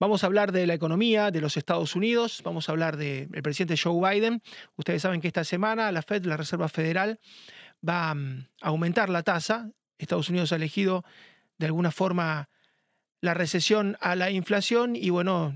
Vamos a hablar de la economía de los Estados Unidos, vamos a hablar del presidente Joe Biden. Ustedes saben que esta semana la Fed, la Reserva Federal, va mm, a aumentar la tasa. Estados Unidos ha elegido de alguna forma la recesión a la inflación y bueno,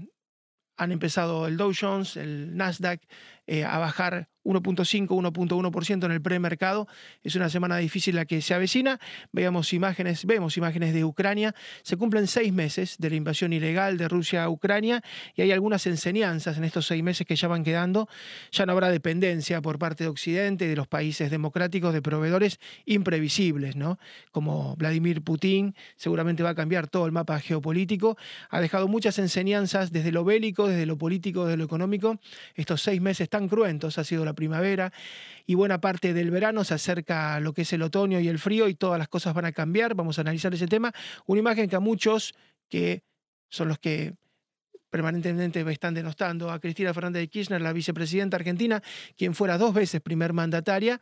han empezado el Dow Jones, el Nasdaq eh, a bajar 1.5, 1.1% en el premercado. Es una semana difícil la que se avecina. Veamos imágenes, vemos imágenes de Ucrania. Se cumplen seis meses de la invasión ilegal de Rusia a Ucrania y hay algunas enseñanzas en estos seis meses que ya van quedando. Ya no habrá dependencia por parte de Occidente de los países democráticos de proveedores imprevisibles, ¿no? Como Vladimir Putin, seguramente va a cambiar todo el mapa geopolítico. Ha dejado muchas enseñanzas desde lo bélico, desde lo político, desde lo económico. Estos seis meses tan cruentos ha sido la primavera y buena parte del verano se acerca lo que es el otoño y el frío y todas las cosas van a cambiar. Vamos a analizar ese tema. Una imagen que a muchos que son los que permanentemente están denostando a Cristina Fernández de Kirchner, la vicepresidenta argentina, quien fuera dos veces primer mandataria.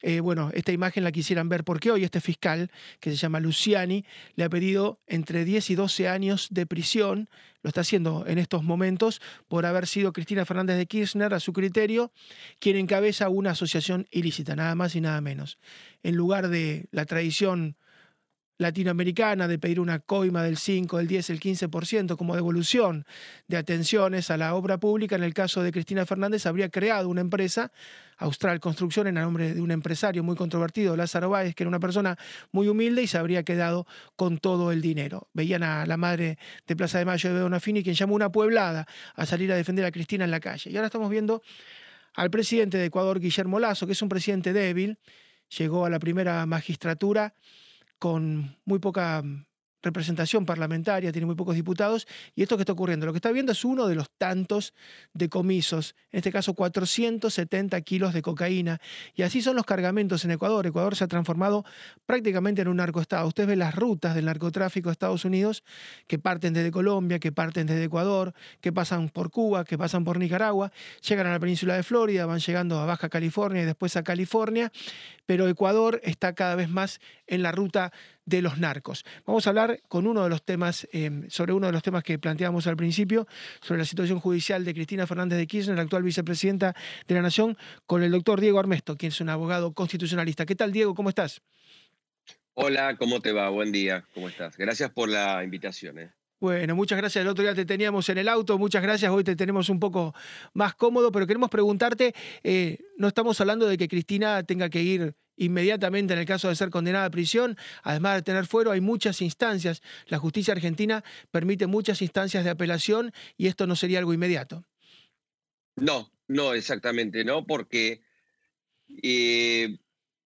Eh, bueno, esta imagen la quisieran ver porque hoy este fiscal, que se llama Luciani, le ha pedido entre 10 y 12 años de prisión, lo está haciendo en estos momentos, por haber sido Cristina Fernández de Kirchner, a su criterio, quien encabeza una asociación ilícita, nada más y nada menos. En lugar de la tradición latinoamericana de pedir una coima del 5, del 10, el 15% como devolución de atenciones a la obra pública, en el caso de Cristina Fernández habría creado una empresa, Austral Construcción, en nombre de un empresario muy controvertido, Lázaro Báez, que era una persona muy humilde y se habría quedado con todo el dinero. Veían a la madre de Plaza de Mayo de Donafini, quien llamó una pueblada a salir a defender a Cristina en la calle. Y ahora estamos viendo al presidente de Ecuador, Guillermo Lazo, que es un presidente débil, llegó a la primera magistratura con muy poca representación parlamentaria, tiene muy pocos diputados, y esto que está ocurriendo, lo que está viendo es uno de los tantos decomisos, en este caso 470 kilos de cocaína, y así son los cargamentos en Ecuador. Ecuador se ha transformado prácticamente en un narcoestado. Usted ve las rutas del narcotráfico a Estados Unidos que parten desde Colombia, que parten desde Ecuador, que pasan por Cuba, que pasan por Nicaragua, llegan a la península de Florida, van llegando a Baja California y después a California, pero Ecuador está cada vez más en la ruta de los narcos. Vamos a hablar con uno de los temas, em, sobre uno de los temas que planteábamos al principio, sobre la situación judicial de Cristina Fernández de Kirchner, la actual vicepresidenta de la Nación, con el doctor Diego Armesto, quien es un abogado constitucionalista. ¿Qué tal, Diego? ¿Cómo estás? Hola, ¿cómo te va? Buen día, ¿cómo estás? Gracias por la invitación. ¿eh? Bueno, muchas gracias. El otro día te teníamos en el auto, muchas gracias. Hoy te tenemos un poco más cómodo, pero queremos preguntarte, eh, no estamos hablando de que Cristina tenga que ir inmediatamente en el caso de ser condenada a prisión, además de tener fuero, hay muchas instancias. La justicia argentina permite muchas instancias de apelación y esto no sería algo inmediato. No, no exactamente, no, porque eh,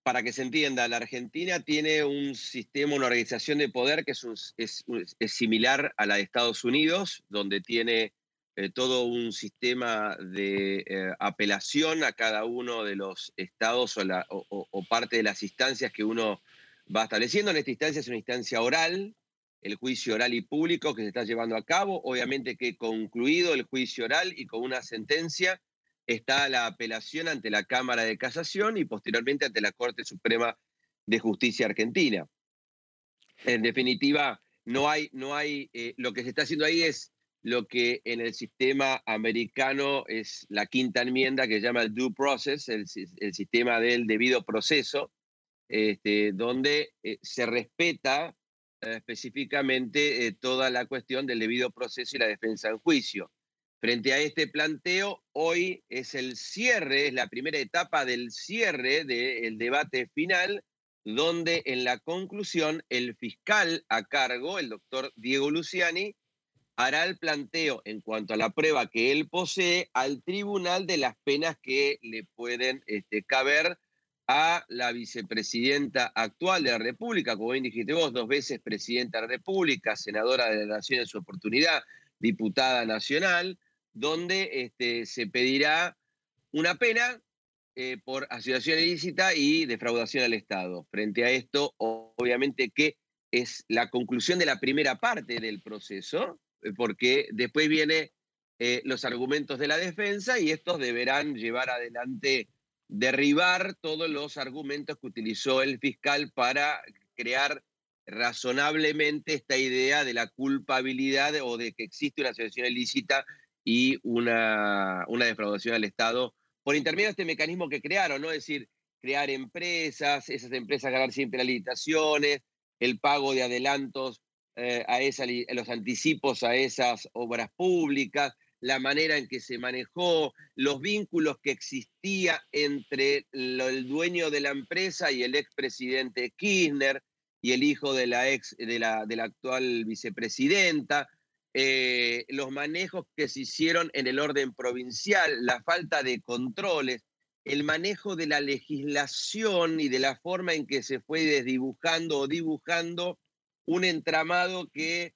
para que se entienda, la Argentina tiene un sistema, una organización de poder que es similar a la de Estados Unidos, donde tiene eh, todo un sistema de eh, apelación a cada uno de los estados o, parte de las instancias que uno va estableciendo. En esta instancia es una instancia oral, el juicio oral y público que se está llevando a cabo. Obviamente que concluido el juicio oral y con una sentencia está la apelación ante la Cámara de Casación y posteriormente ante la Corte Suprema de Justicia Argentina. En definitiva, no hay, no hay, eh, lo que se está haciendo ahí es lo que en el sistema americano es la quinta enmienda que se llama el due process, el, sistema del debido proceso, este, donde eh, se respeta eh, específicamente eh, toda la cuestión del debido proceso y la defensa en juicio. Frente a este planteo, hoy es el cierre, es la primera etapa del cierre del debate final, donde en la conclusión el fiscal a cargo, el doctor Diego Luciani, hará el planteo en cuanto a la prueba que él posee al tribunal de las penas que le pueden este, caber a la vicepresidenta actual de la República, como bien dijiste vos, dos veces presidenta de la República, senadora de la Nación en su oportunidad, diputada nacional, donde este, se pedirá una pena eh, por asociación ilícita y defraudación al Estado. Frente a esto, obviamente que es la conclusión de la primera parte del proceso, porque después vienen eh, los argumentos de la defensa y estos deberán llevar adelante, derribar todos los argumentos que utilizó el fiscal para crear razonablemente esta idea de la culpabilidad o de que existe una asociación ilícita y una, una defraudación al Estado por intermedio de este mecanismo que crearon, ¿no? Es decir, crear empresas, esas empresas ganar siempre licitaciones, el pago de adelantos eh, a los anticipos a esas obras públicas, la manera en que se manejó, los vínculos que existía entre el dueño de la empresa y el expresidente Kirchner y el hijo de la, ex, de la actual vicepresidenta, eh, los manejos que se hicieron en el orden provincial, la falta de controles, el manejo de la legislación y de la forma en que se fue desdibujando o dibujando un entramado que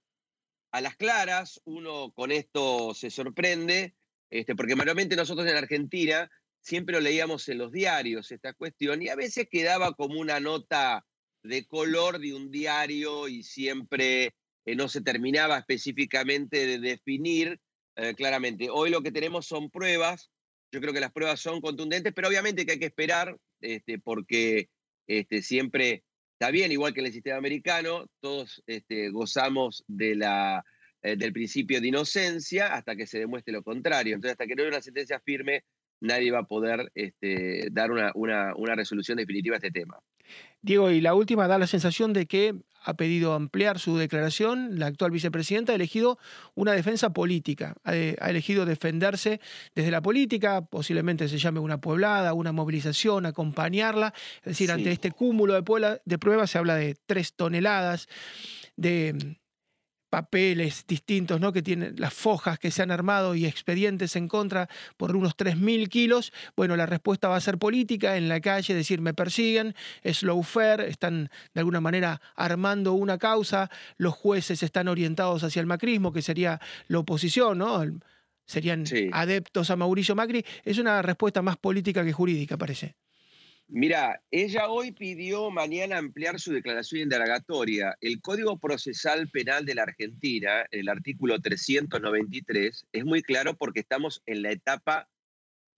a las claras uno con esto se sorprende, este, porque mayormente nosotros en Argentina siempre lo leíamos en los diarios esta cuestión y a veces quedaba como una nota de color de un diario y siempre eh, no se terminaba específicamente de definir eh, claramente. Hoy lo que tenemos son pruebas, yo creo que las pruebas son contundentes, pero obviamente que hay que esperar este, porque este, siempre está bien, igual que en el sistema americano, todos este, gozamos eh, del principio de inocencia hasta que se demuestre lo contrario. Entonces, hasta que no haya una sentencia firme, nadie va a poder este, dar una, una resolución definitiva a este tema. Diego, y la última da la sensación de que ha pedido ampliar su declaración. La actual vicepresidenta ha elegido una defensa política, ha, elegido defenderse desde la política, posiblemente se llame una pueblada, una movilización, acompañarla. Es decir, ante este cúmulo de, de pruebas se habla de tres toneladas de papeles distintos, ¿no? que tienen las fojas que se han armado y expedientes en contra por unos 3.000 kilos, bueno, la respuesta va a ser política en la calle, decir, me persiguen, es fair, están de alguna manera armando una causa, los jueces están orientados hacia el macrismo, que sería la oposición, ¿no? Serían adeptos a Mauricio Macri. Es una respuesta más política que jurídica, parece. Mira, ella hoy pidió mañana ampliar su declaración indagatoria. El Código Procesal Penal de la Argentina, el artículo 393, es muy claro porque estamos en la etapa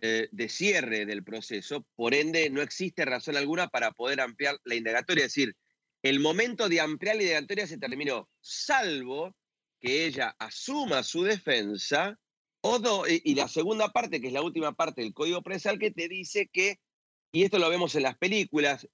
eh, de cierre del proceso, por ende no existe razón alguna para poder ampliar la indagatoria. Es decir, el momento de ampliar la indagatoria se terminó, salvo que ella asuma su defensa, o y la segunda parte, que es la última parte del Código Procesal, que te dice que y esto lo vemos en las películas,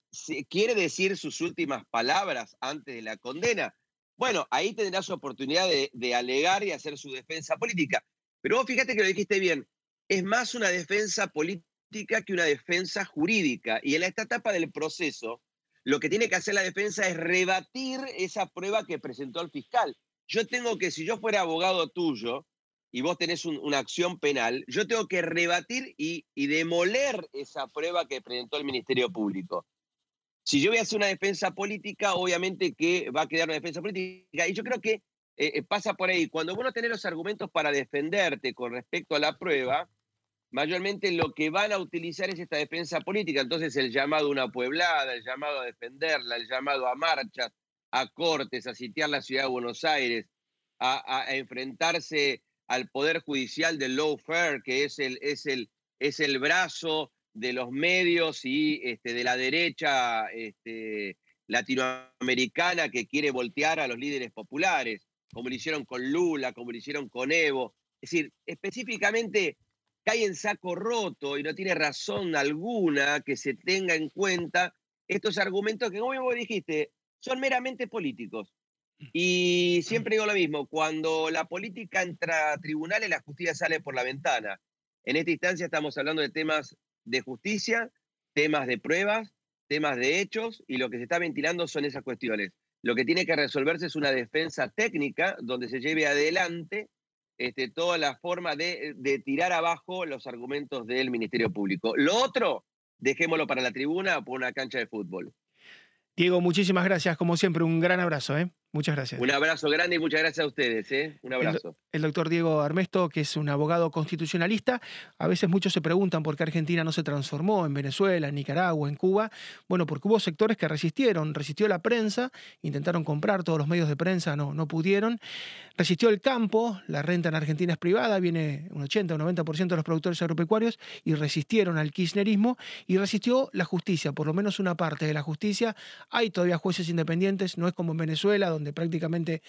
quiere decir sus últimas palabras antes de la condena. Bueno, ahí tendrá su oportunidad de, alegar y hacer su defensa política. Pero vos fíjate que lo dijiste bien, es más una defensa política que una defensa jurídica. Y en esta etapa del proceso, lo que tiene que hacer la defensa es rebatir esa prueba que presentó el fiscal. Yo tengo que, si yo fuera abogado tuyo, y vos tenés una acción penal, yo tengo que rebatir y, demoler esa prueba que presentó el Ministerio Público. Si yo voy a hacer una defensa política, obviamente que va a quedar una defensa política. Y yo creo que eh, eh, pasa por ahí. Cuando vos no tenés los argumentos para defenderte con respecto a la prueba, mayormente lo que van a utilizar es esta defensa política. Entonces el llamado a una pueblada, el llamado a defenderla, el llamado a marchas, a cortes, a sitiar la ciudad de Buenos Aires, a enfrentarse al Poder Judicial del lawfare, que es el, es el, es el brazo de los medios y este, de la derecha este, latinoamericana que quiere voltear a los líderes populares, como lo hicieron con Lula, como lo hicieron con Evo. Es decir, específicamente cae en saco roto y no tiene razón alguna que se tenga en cuenta estos argumentos que, como vos dijiste, son meramente políticos. Y siempre digo lo mismo, cuando la política entra a tribunales, la justicia sale por la ventana. En esta instancia estamos hablando de temas de justicia, temas de pruebas, temas de hechos, y lo que se está ventilando son esas cuestiones. Lo que tiene que resolverse es una defensa técnica donde se lleve adelante este, toda la forma de, de tirar abajo los argumentos del Ministerio Público. Lo otro, dejémoslo para la tribuna o por una cancha de fútbol. Diego, muchísimas gracias. Como siempre, un gran abrazo. ¿eh? Muchas gracias. Un abrazo grande y muchas gracias a ustedes. ¿eh? Un abrazo. El, doctor Diego Armesto, que es un abogado constitucionalista, a veces muchos se preguntan por qué Argentina no se transformó en Venezuela, en Nicaragua, en Cuba. Bueno, porque hubo sectores que resistieron. Resistió la prensa, intentaron comprar todos los medios de prensa, no, no pudieron. Resistió el campo, la renta en Argentina es privada, viene un 80 o 90% de los productores agropecuarios y resistieron al kirchnerismo y resistió la justicia, por lo menos una parte de la justicia. Hay todavía jueces independientes, no es como en Venezuela, donde prácticamente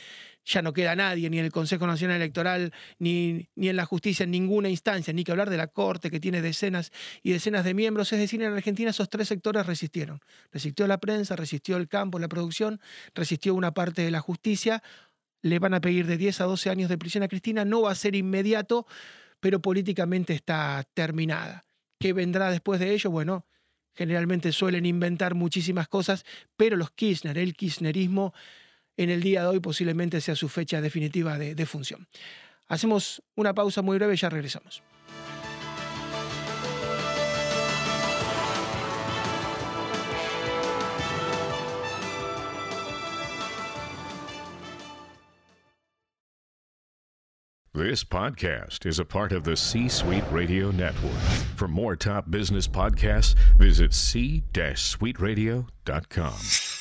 ya no queda nadie, ni en el Consejo Nacional Electoral, ni, ni en la justicia, en ninguna instancia, ni que hablar de la Corte, que tiene decenas y decenas de miembros. Es decir, en Argentina esos tres sectores resistieron. Resistió la prensa, resistió el campo, la producción, resistió una parte de la justicia. Le van a pedir de 10 a 12 años de prisión a Cristina. No va a ser inmediato, pero políticamente está terminada. ¿Qué vendrá después de ello? Bueno, generalmente suelen inventar muchísimas cosas, pero los Kirchner, el kirchnerismo, en el día de hoy posiblemente sea su fecha definitiva de, función. Hacemos una pausa muy breve y ya regresamos. This podcast is a part of the C Suite Radio Network. For more top business podcasts, visit c-suiteradio.com.